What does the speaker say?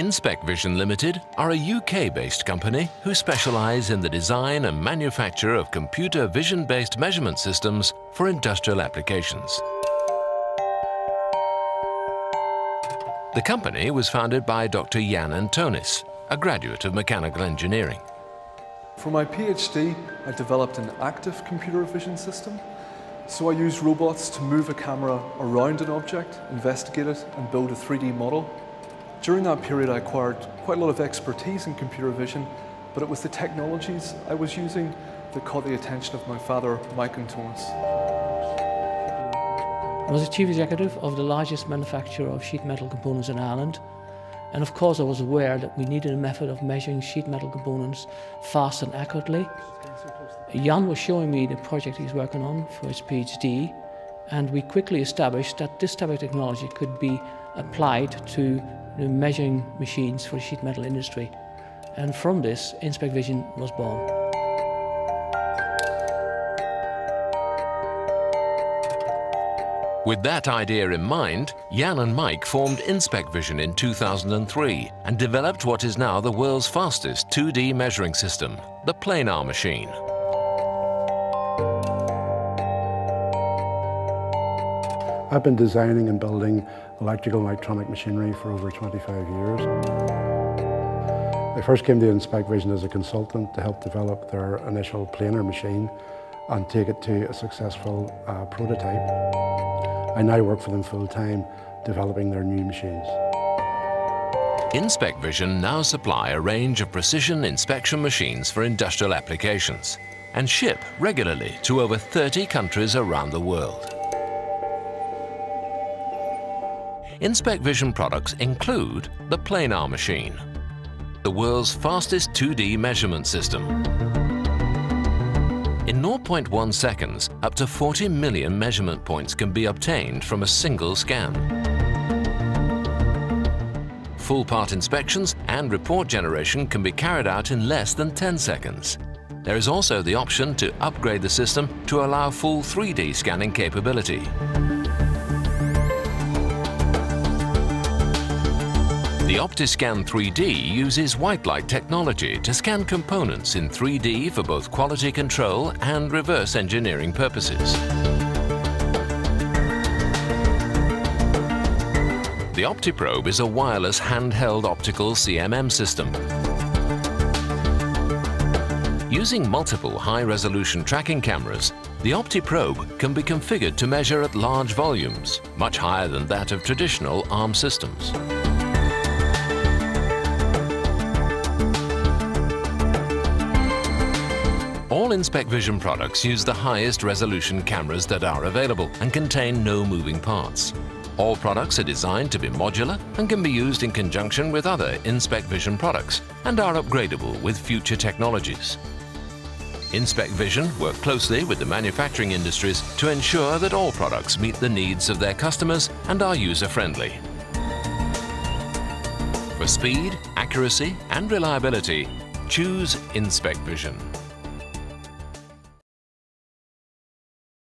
Inspec Vision Limited are a UK-based company who specialise in the design and manufacture of computer vision-based measurement systems for industrial applications. The company was founded by Dr. Jan Antonis, a graduate of mechanical engineering. For my PhD, I developed an active computer vision system. So I used robots to move a camera around an object, investigate it and build a 3D model during that period, I acquired quite a lot of expertise in computer vision, but it was the technologies I was using that caught the attention of my father, Mike Antonis. I was a chief executive of the largest manufacturer of sheet metal components in Ireland. And of course, I was aware that we needed a method of measuring sheet metal components fast and accurately. Jan was showing me the project he's working on for his PhD, and we quickly established that this type of technology could be applied to the measuring machines for the sheet metal industry. And from this, Inspec Vision was born. With that idea in mind, Jan and Mike formed Inspec Vision in 2003 and developed what is now the world's fastest 2D measuring system, the planar machine. I've been designing and building electrical and electronic machinery for over 25 years. I first came to Inspec Vision as a consultant to help develop their initial planar machine and take it to a successful uh, prototype. I now work for them full-time developing their new machines. Inspec Vision now supply a range of precision inspection machines for industrial applications and ship regularly to over 30 countries around the world. Inspec Vision products include the Planar machine, the world's fastest 2D measurement system. In 0.1 seconds, up to 40 million measurement points can be obtained from a single scan. Full part inspections and report generation can be carried out in less than 10 seconds. There is also the option to upgrade the system to allow full 3D scanning capability. The OptiScan 3D uses white light technology to scan components in 3D for both quality control and reverse engineering purposes. The OptiProbe is a wireless handheld optical CMM system. Using multiple high-resolution tracking cameras, the OptiProbe can be configured to measure at large volumes, much higher than that of traditional ARM systems. All Inspec Vision products use the highest resolution cameras that are available and contain no moving parts. All products are designed to be modular and can be used in conjunction with other Inspec Vision products and are upgradable with future technologies. Inspec Vision work closely with the manufacturing industries to ensure that all products meet the needs of their customers and are user-friendly. For speed, accuracy and reliability, choose Inspec Vision.